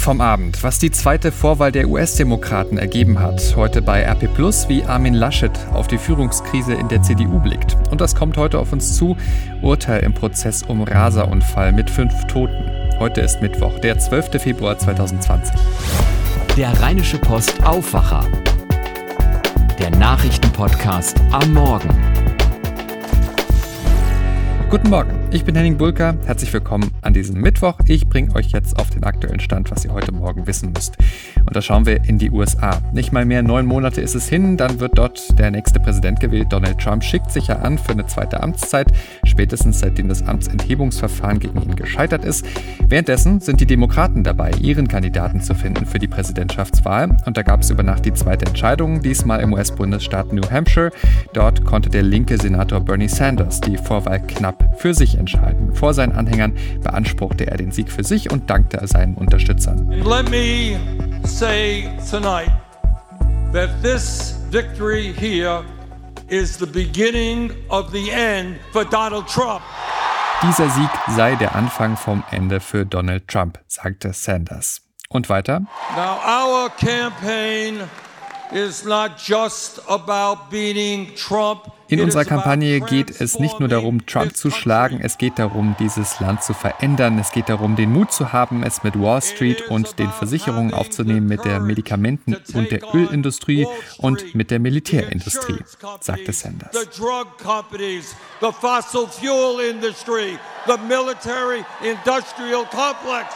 vom Abend, was die zweite Vorwahl der US-Demokraten ergeben hat. Heute bei RP Plus, wie Armin Laschet auf die Führungskrise in der CDU blickt. Und das kommt heute auf uns zu. Urteil im Prozess um Raserunfall mit fünf Toten. Heute ist Mittwoch, der 12. Februar 2020. Der Rheinische Post Aufwacher. Der Nachrichtenpodcast am Morgen. Guten Morgen, ich bin Henning Bulka. Herzlich willkommen an diesem Mittwoch. Ich bringe euch jetzt auf den aktuellen Stand, was ihr heute Morgen wissen müsst. Und da schauen wir in die USA. Nicht mal mehr neun Monate ist es hin, dann wird dort der nächste Präsident gewählt. Donald Trump schickt sich ja an für eine zweite Amtszeit, spätestens seitdem das Amtsenthebungsverfahren gegen ihn gescheitert ist. Währenddessen sind die Demokraten dabei, ihren Kandidaten zu finden für die Präsidentschaftswahl. Und da gab es über Nacht die zweite Entscheidung, diesmal im US-Bundesstaat New Hampshire. Dort konnte der linke Senator Bernie Sanders die Vorwahl knapp für sich entscheiden. Vor seinen Anhängern beanspruchte er den Sieg für sich und dankte seinen Unterstützern. Let me say tonight that this victory here is the beginning of the end for Donald Trump. Dieser Sieg sei der Anfang vom Ende für Donald Trump, sagte Sanders. Und weiter? Now our campaign is not just about beating Trump in unserer Kampagne geht es nicht nur darum, Trump zu schlagen, es geht darum, dieses Land zu verändern, es geht darum, den Mut zu haben, es mit Wall Street und den Versicherungen aufzunehmen, mit der Medikamenten- und der Ölindustrie und mit der Militärindustrie, sagte Sanders. The military industrial complex.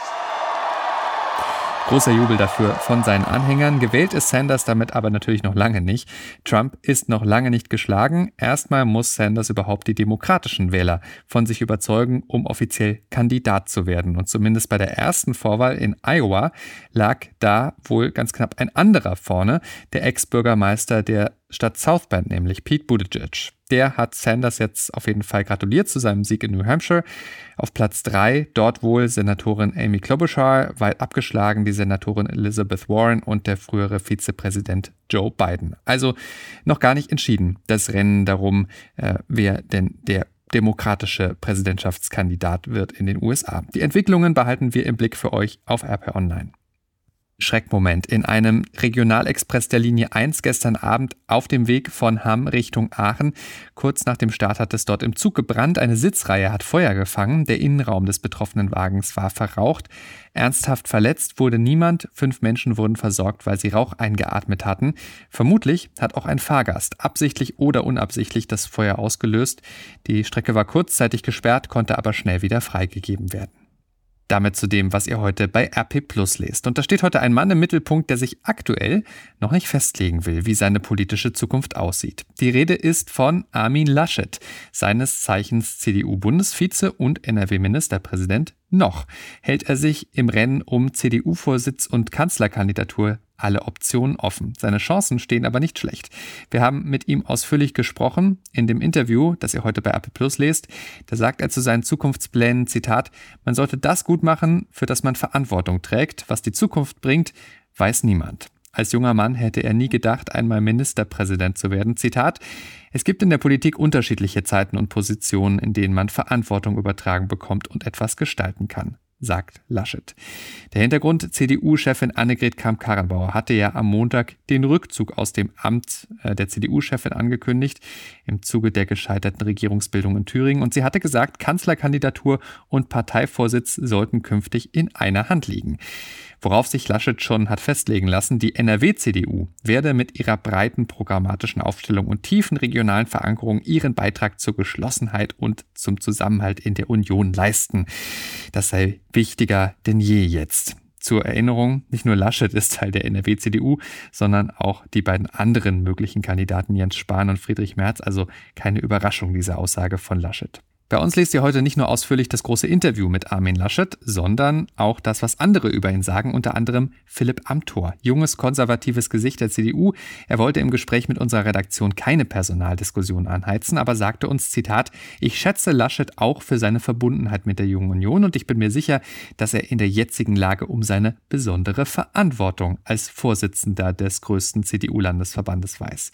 Großer Jubel dafür von seinen Anhängern. Gewählt ist Sanders damit aber natürlich noch lange nicht. Trump ist noch lange nicht geschlagen. Erstmal muss Sanders überhaupt die demokratischen Wähler von sich überzeugen, um offiziell Kandidat zu werden. Und zumindest bei der ersten Vorwahl in Iowa lag da wohl ganz knapp ein anderer vorne, der Ex-Bürgermeister der Stadt South Bend, nämlich Pete Buttigieg. Der hat Sanders jetzt auf jeden Fall gratuliert zu seinem Sieg in New Hampshire. Auf Platz 3 dort wohl Senatorin Amy Klobuchar, weit abgeschlagen die Senatorin Elizabeth Warren und der frühere Vizepräsident Joe Biden. Also noch gar nicht entschieden, das Rennen darum, äh, wer denn der demokratische Präsidentschaftskandidat wird in den USA. Die Entwicklungen behalten wir im Blick für euch auf RP Online. Schreckmoment. In einem Regionalexpress der Linie 1 gestern Abend auf dem Weg von Hamm Richtung Aachen. Kurz nach dem Start hat es dort im Zug gebrannt. Eine Sitzreihe hat Feuer gefangen. Der Innenraum des betroffenen Wagens war verraucht. Ernsthaft verletzt wurde niemand. Fünf Menschen wurden versorgt, weil sie Rauch eingeatmet hatten. Vermutlich hat auch ein Fahrgast absichtlich oder unabsichtlich das Feuer ausgelöst. Die Strecke war kurzzeitig gesperrt, konnte aber schnell wieder freigegeben werden. Damit zu dem, was ihr heute bei RP Plus lest. Und da steht heute ein Mann im Mittelpunkt, der sich aktuell noch nicht festlegen will, wie seine politische Zukunft aussieht. Die Rede ist von Armin Laschet, seines Zeichens CDU-Bundesvize und NRW-Ministerpräsident noch hält er sich im Rennen um CDU-Vorsitz und Kanzlerkandidatur alle Optionen offen. Seine Chancen stehen aber nicht schlecht. Wir haben mit ihm ausführlich gesprochen. In dem Interview, das ihr heute bei Apple Plus lest, da sagt er zu seinen Zukunftsplänen, Zitat, man sollte das gut machen, für das man Verantwortung trägt. Was die Zukunft bringt, weiß niemand. Als junger Mann hätte er nie gedacht, einmal Ministerpräsident zu werden. Zitat, es gibt in der Politik unterschiedliche Zeiten und Positionen, in denen man Verantwortung übertragen bekommt und etwas gestalten kann sagt Laschet. Der Hintergrund, CDU-Chefin Annegret Kramp-Karrenbauer hatte ja am Montag den Rückzug aus dem Amt äh, der CDU-Chefin angekündigt, im Zuge der gescheiterten Regierungsbildung in Thüringen. Und sie hatte gesagt, Kanzlerkandidatur und Parteivorsitz sollten künftig in einer Hand liegen. Worauf sich Laschet schon hat festlegen lassen, die NRW-CDU werde mit ihrer breiten programmatischen Aufstellung und tiefen regionalen Verankerung ihren Beitrag zur Geschlossenheit und zum Zusammenhalt in der Union leisten. Das sei wichtiger denn je jetzt. Zur Erinnerung, nicht nur Laschet ist Teil der NRW-CDU, sondern auch die beiden anderen möglichen Kandidaten Jens Spahn und Friedrich Merz. Also keine Überraschung, diese Aussage von Laschet. Bei uns lest ihr heute nicht nur ausführlich das große Interview mit Armin Laschet, sondern auch das, was andere über ihn sagen, unter anderem Philipp Amthor, junges konservatives Gesicht der CDU. Er wollte im Gespräch mit unserer Redaktion keine Personaldiskussion anheizen, aber sagte uns, Zitat, ich schätze Laschet auch für seine Verbundenheit mit der Jungen Union und ich bin mir sicher, dass er in der jetzigen Lage um seine besondere Verantwortung als Vorsitzender des größten CDU-Landesverbandes weiß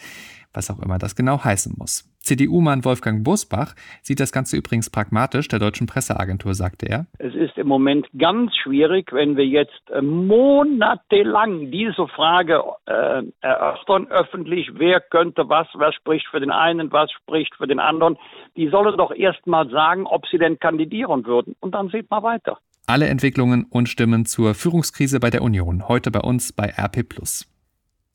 was auch immer das genau heißen muss. CDU-Mann Wolfgang Bosbach sieht das Ganze übrigens pragmatisch. Der deutschen Presseagentur sagte er. Es ist im Moment ganz schwierig, wenn wir jetzt äh, monatelang diese Frage äh, erörtern öffentlich, wer könnte was, was spricht für den einen, was spricht für den anderen. Die sollen doch erst mal sagen, ob sie denn kandidieren würden. Und dann sieht man weiter. Alle Entwicklungen und Stimmen zur Führungskrise bei der Union heute bei uns bei RP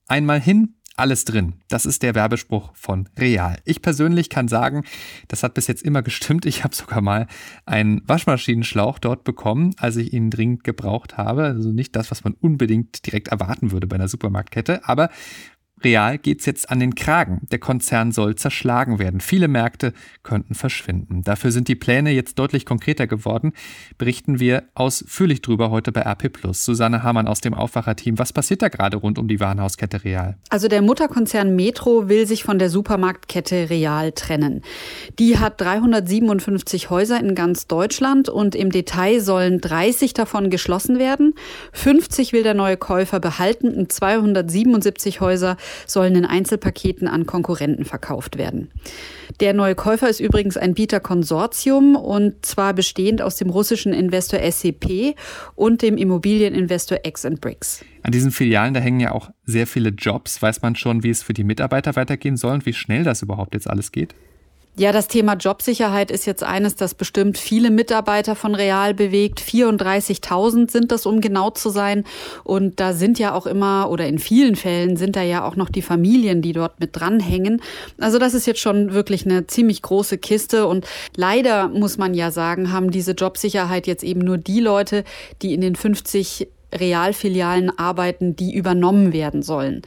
Einmal hin, alles drin. Das ist der Werbespruch von Real. Ich persönlich kann sagen, das hat bis jetzt immer gestimmt. Ich habe sogar mal einen Waschmaschinenschlauch dort bekommen, als ich ihn dringend gebraucht habe. Also nicht das, was man unbedingt direkt erwarten würde bei einer Supermarktkette, aber Real geht's jetzt an den Kragen. Der Konzern soll zerschlagen werden. Viele Märkte könnten verschwinden. Dafür sind die Pläne jetzt deutlich konkreter geworden. Berichten wir ausführlich drüber heute bei RP Susanne Hamann aus dem Aufwacherteam. Was passiert da gerade rund um die Warenhauskette Real? Also der Mutterkonzern Metro will sich von der Supermarktkette Real trennen. Die hat 357 Häuser in ganz Deutschland und im Detail sollen 30 davon geschlossen werden. 50 will der neue Käufer behalten und 277 Häuser sollen in Einzelpaketen an Konkurrenten verkauft werden. Der neue Käufer ist übrigens ein Bieterkonsortium und zwar bestehend aus dem russischen Investor SCP und dem Immobilieninvestor X Bricks. An diesen Filialen, da hängen ja auch sehr viele Jobs. Weiß man schon, wie es für die Mitarbeiter weitergehen soll und wie schnell das überhaupt jetzt alles geht? Ja, das Thema Jobsicherheit ist jetzt eines, das bestimmt viele Mitarbeiter von Real bewegt. 34.000 sind das, um genau zu sein. Und da sind ja auch immer, oder in vielen Fällen sind da ja auch noch die Familien, die dort mit dranhängen. Also das ist jetzt schon wirklich eine ziemlich große Kiste. Und leider muss man ja sagen, haben diese Jobsicherheit jetzt eben nur die Leute, die in den 50 Realfilialen arbeiten, die übernommen werden sollen.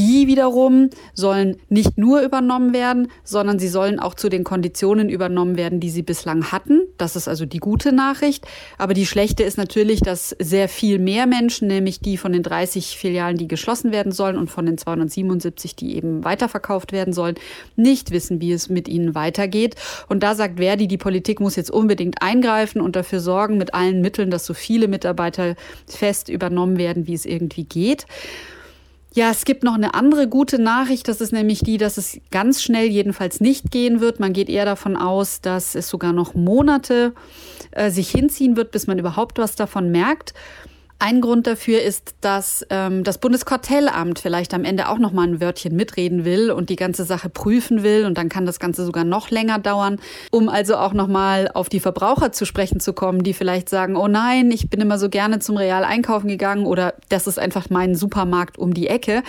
Die wiederum sollen nicht nur übernommen werden, sondern sie sollen auch zu den Konditionen übernommen werden, die sie bislang hatten. Das ist also die gute Nachricht. Aber die schlechte ist natürlich, dass sehr viel mehr Menschen, nämlich die von den 30 Filialen, die geschlossen werden sollen und von den 277, die eben weiterverkauft werden sollen, nicht wissen, wie es mit ihnen weitergeht. Und da sagt Verdi, die Politik muss jetzt unbedingt eingreifen und dafür sorgen, mit allen Mitteln, dass so viele Mitarbeiter fest übernommen werden, wie es irgendwie geht. Ja, es gibt noch eine andere gute Nachricht. Das ist nämlich die, dass es ganz schnell jedenfalls nicht gehen wird. Man geht eher davon aus, dass es sogar noch Monate äh, sich hinziehen wird, bis man überhaupt was davon merkt. Ein Grund dafür ist, dass ähm, das Bundeskartellamt vielleicht am Ende auch noch mal ein Wörtchen mitreden will und die ganze Sache prüfen will und dann kann das Ganze sogar noch länger dauern, um also auch noch mal auf die Verbraucher zu sprechen zu kommen, die vielleicht sagen, oh nein, ich bin immer so gerne zum Real einkaufen gegangen oder das ist einfach mein Supermarkt um die Ecke.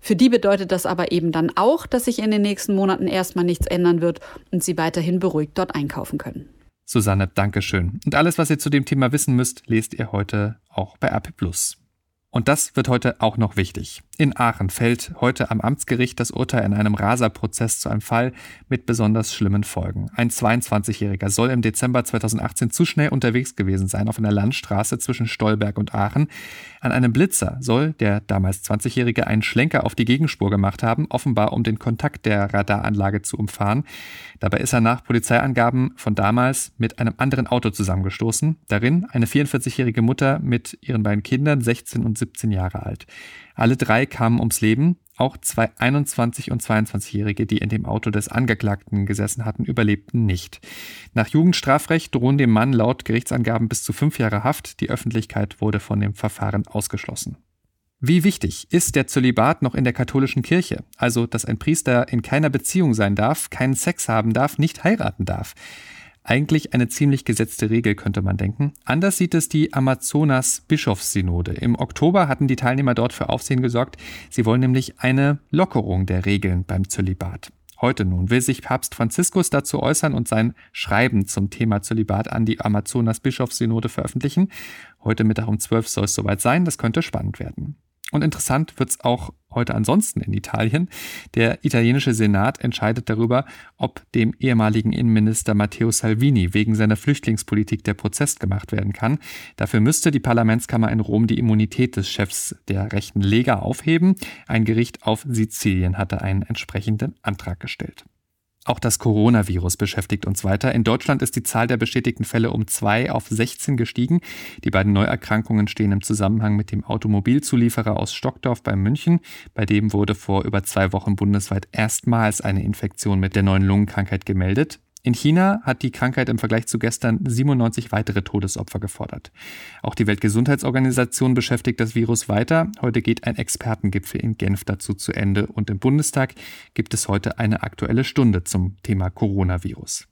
Für die bedeutet das aber eben dann auch, dass sich in den nächsten Monaten erstmal nichts ändern wird und sie weiterhin beruhigt dort einkaufen können. Susanne, Dankeschön. Und alles, was ihr zu dem Thema wissen müsst, lest ihr heute auch bei RP Und das wird heute auch noch wichtig. In Aachen fällt heute am Amtsgericht das Urteil in einem Raserprozess zu einem Fall mit besonders schlimmen Folgen. Ein 22-Jähriger soll im Dezember 2018 zu schnell unterwegs gewesen sein auf einer Landstraße zwischen Stolberg und Aachen. An einem Blitzer soll der damals 20-Jährige einen Schlenker auf die Gegenspur gemacht haben, offenbar um den Kontakt der Radaranlage zu umfahren. Dabei ist er nach Polizeiangaben von damals mit einem anderen Auto zusammengestoßen. Darin eine 44-jährige Mutter mit ihren beiden Kindern, 16 und 17 Jahre alt. Alle drei kamen ums Leben. Auch zwei 21- und 22-Jährige, die in dem Auto des Angeklagten gesessen hatten, überlebten nicht. Nach Jugendstrafrecht drohen dem Mann laut Gerichtsangaben bis zu fünf Jahre Haft. Die Öffentlichkeit wurde von dem Verfahren ausgeschlossen. Wie wichtig ist der Zölibat noch in der katholischen Kirche? Also, dass ein Priester in keiner Beziehung sein darf, keinen Sex haben darf, nicht heiraten darf. Eigentlich eine ziemlich gesetzte Regel, könnte man denken. Anders sieht es die Amazonas-Bischofssynode. Im Oktober hatten die Teilnehmer dort für Aufsehen gesorgt. Sie wollen nämlich eine Lockerung der Regeln beim Zölibat. Heute nun will sich Papst Franziskus dazu äußern und sein Schreiben zum Thema Zölibat an die Amazonas-Bischofssynode veröffentlichen. Heute Mittag um 12 soll es soweit sein. Das könnte spannend werden. Und interessant wird es auch heute ansonsten in Italien. Der italienische Senat entscheidet darüber, ob dem ehemaligen Innenminister Matteo Salvini wegen seiner Flüchtlingspolitik der Prozess gemacht werden kann. Dafür müsste die Parlamentskammer in Rom die Immunität des Chefs der rechten Lega aufheben. Ein Gericht auf Sizilien hatte einen entsprechenden Antrag gestellt. Auch das Coronavirus beschäftigt uns weiter. In Deutschland ist die Zahl der bestätigten Fälle um zwei auf 16 gestiegen. Die beiden Neuerkrankungen stehen im Zusammenhang mit dem Automobilzulieferer aus Stockdorf bei München. Bei dem wurde vor über zwei Wochen bundesweit erstmals eine Infektion mit der neuen Lungenkrankheit gemeldet. In China hat die Krankheit im Vergleich zu gestern 97 weitere Todesopfer gefordert. Auch die Weltgesundheitsorganisation beschäftigt das Virus weiter. Heute geht ein Expertengipfel in Genf dazu zu Ende und im Bundestag gibt es heute eine aktuelle Stunde zum Thema Coronavirus.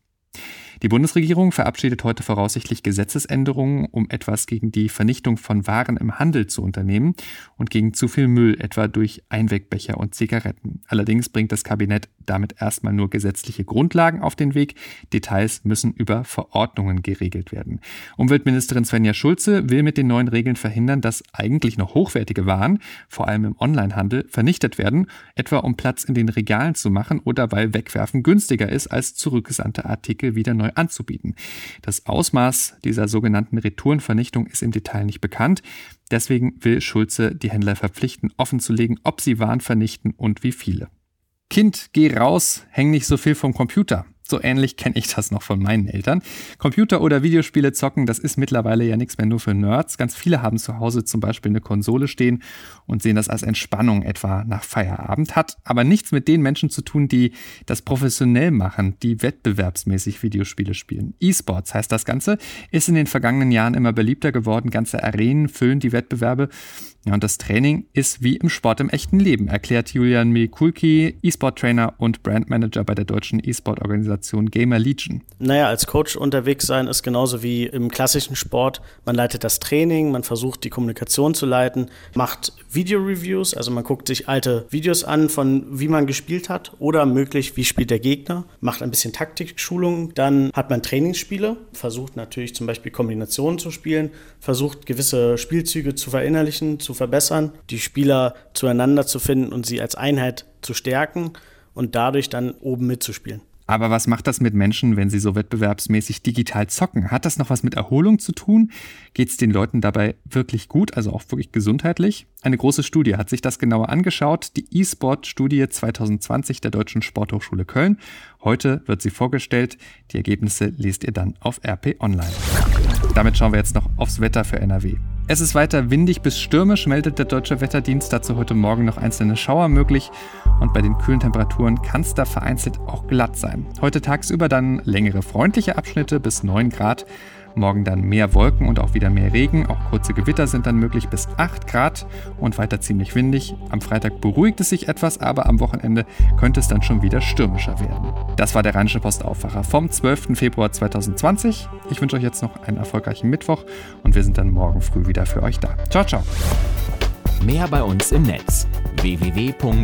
Die Bundesregierung verabschiedet heute voraussichtlich Gesetzesänderungen, um etwas gegen die Vernichtung von Waren im Handel zu unternehmen und gegen zu viel Müll, etwa durch Einwegbecher und Zigaretten. Allerdings bringt das Kabinett damit erstmal nur gesetzliche Grundlagen auf den Weg. Details müssen über Verordnungen geregelt werden. Umweltministerin Svenja Schulze will mit den neuen Regeln verhindern, dass eigentlich noch hochwertige Waren, vor allem im Onlinehandel, vernichtet werden, etwa um Platz in den Regalen zu machen oder weil Wegwerfen günstiger ist, als zurückgesandte Artikel wieder neu anzubieten. Das Ausmaß dieser sogenannten Retourenvernichtung ist im Detail nicht bekannt. Deswegen will Schulze die Händler verpflichten, offenzulegen, ob sie Waren vernichten und wie viele. Kind, geh raus, häng nicht so viel vom Computer. So ähnlich kenne ich das noch von meinen Eltern. Computer oder Videospiele zocken, das ist mittlerweile ja nichts mehr nur für Nerds. Ganz viele haben zu Hause zum Beispiel eine Konsole stehen und sehen das als Entspannung etwa nach Feierabend. Hat aber nichts mit den Menschen zu tun, die das professionell machen, die wettbewerbsmäßig Videospiele spielen. E-Sports heißt das Ganze, ist in den vergangenen Jahren immer beliebter geworden. Ganze Arenen füllen die Wettbewerbe. Ja, und das Training ist wie im Sport im echten Leben, erklärt Julian Mikulki, E-Sport-Trainer und Brandmanager bei der deutschen E-Sport-Organisation Gamer Legion. Naja, als Coach unterwegs sein ist genauso wie im klassischen Sport. Man leitet das Training, man versucht die Kommunikation zu leiten, macht Video-Reviews, also man guckt sich alte Videos an von wie man gespielt hat oder möglich, wie spielt der Gegner, macht ein bisschen Taktikschulung, dann hat man Trainingsspiele, versucht natürlich zum Beispiel Kombinationen zu spielen, versucht gewisse Spielzüge zu verinnerlichen, zu verbessern, die Spieler zueinander zu finden und sie als Einheit zu stärken und dadurch dann oben mitzuspielen. Aber was macht das mit Menschen, wenn sie so wettbewerbsmäßig digital zocken? Hat das noch was mit Erholung zu tun? Geht es den Leuten dabei wirklich gut, also auch wirklich gesundheitlich? Eine große Studie hat sich das genauer angeschaut, die E-Sport-Studie 2020 der Deutschen Sporthochschule Köln. Heute wird sie vorgestellt. Die Ergebnisse lest ihr dann auf RP Online. Damit schauen wir jetzt noch aufs Wetter für NRW. Es ist weiter windig bis stürmisch, meldet der Deutsche Wetterdienst dazu heute Morgen noch einzelne Schauer möglich und bei den kühlen Temperaturen kann es da vereinzelt auch glatt sein. Heute tagsüber dann längere freundliche Abschnitte bis 9 Grad. Morgen dann mehr Wolken und auch wieder mehr Regen. Auch kurze Gewitter sind dann möglich bis 8 Grad und weiter ziemlich windig. Am Freitag beruhigt es sich etwas, aber am Wochenende könnte es dann schon wieder stürmischer werden. Das war der Rheinische Postaufwacher vom 12. Februar 2020. Ich wünsche euch jetzt noch einen erfolgreichen Mittwoch und wir sind dann morgen früh wieder für euch da. Ciao, ciao. Mehr bei uns im Netz www.rp-online.de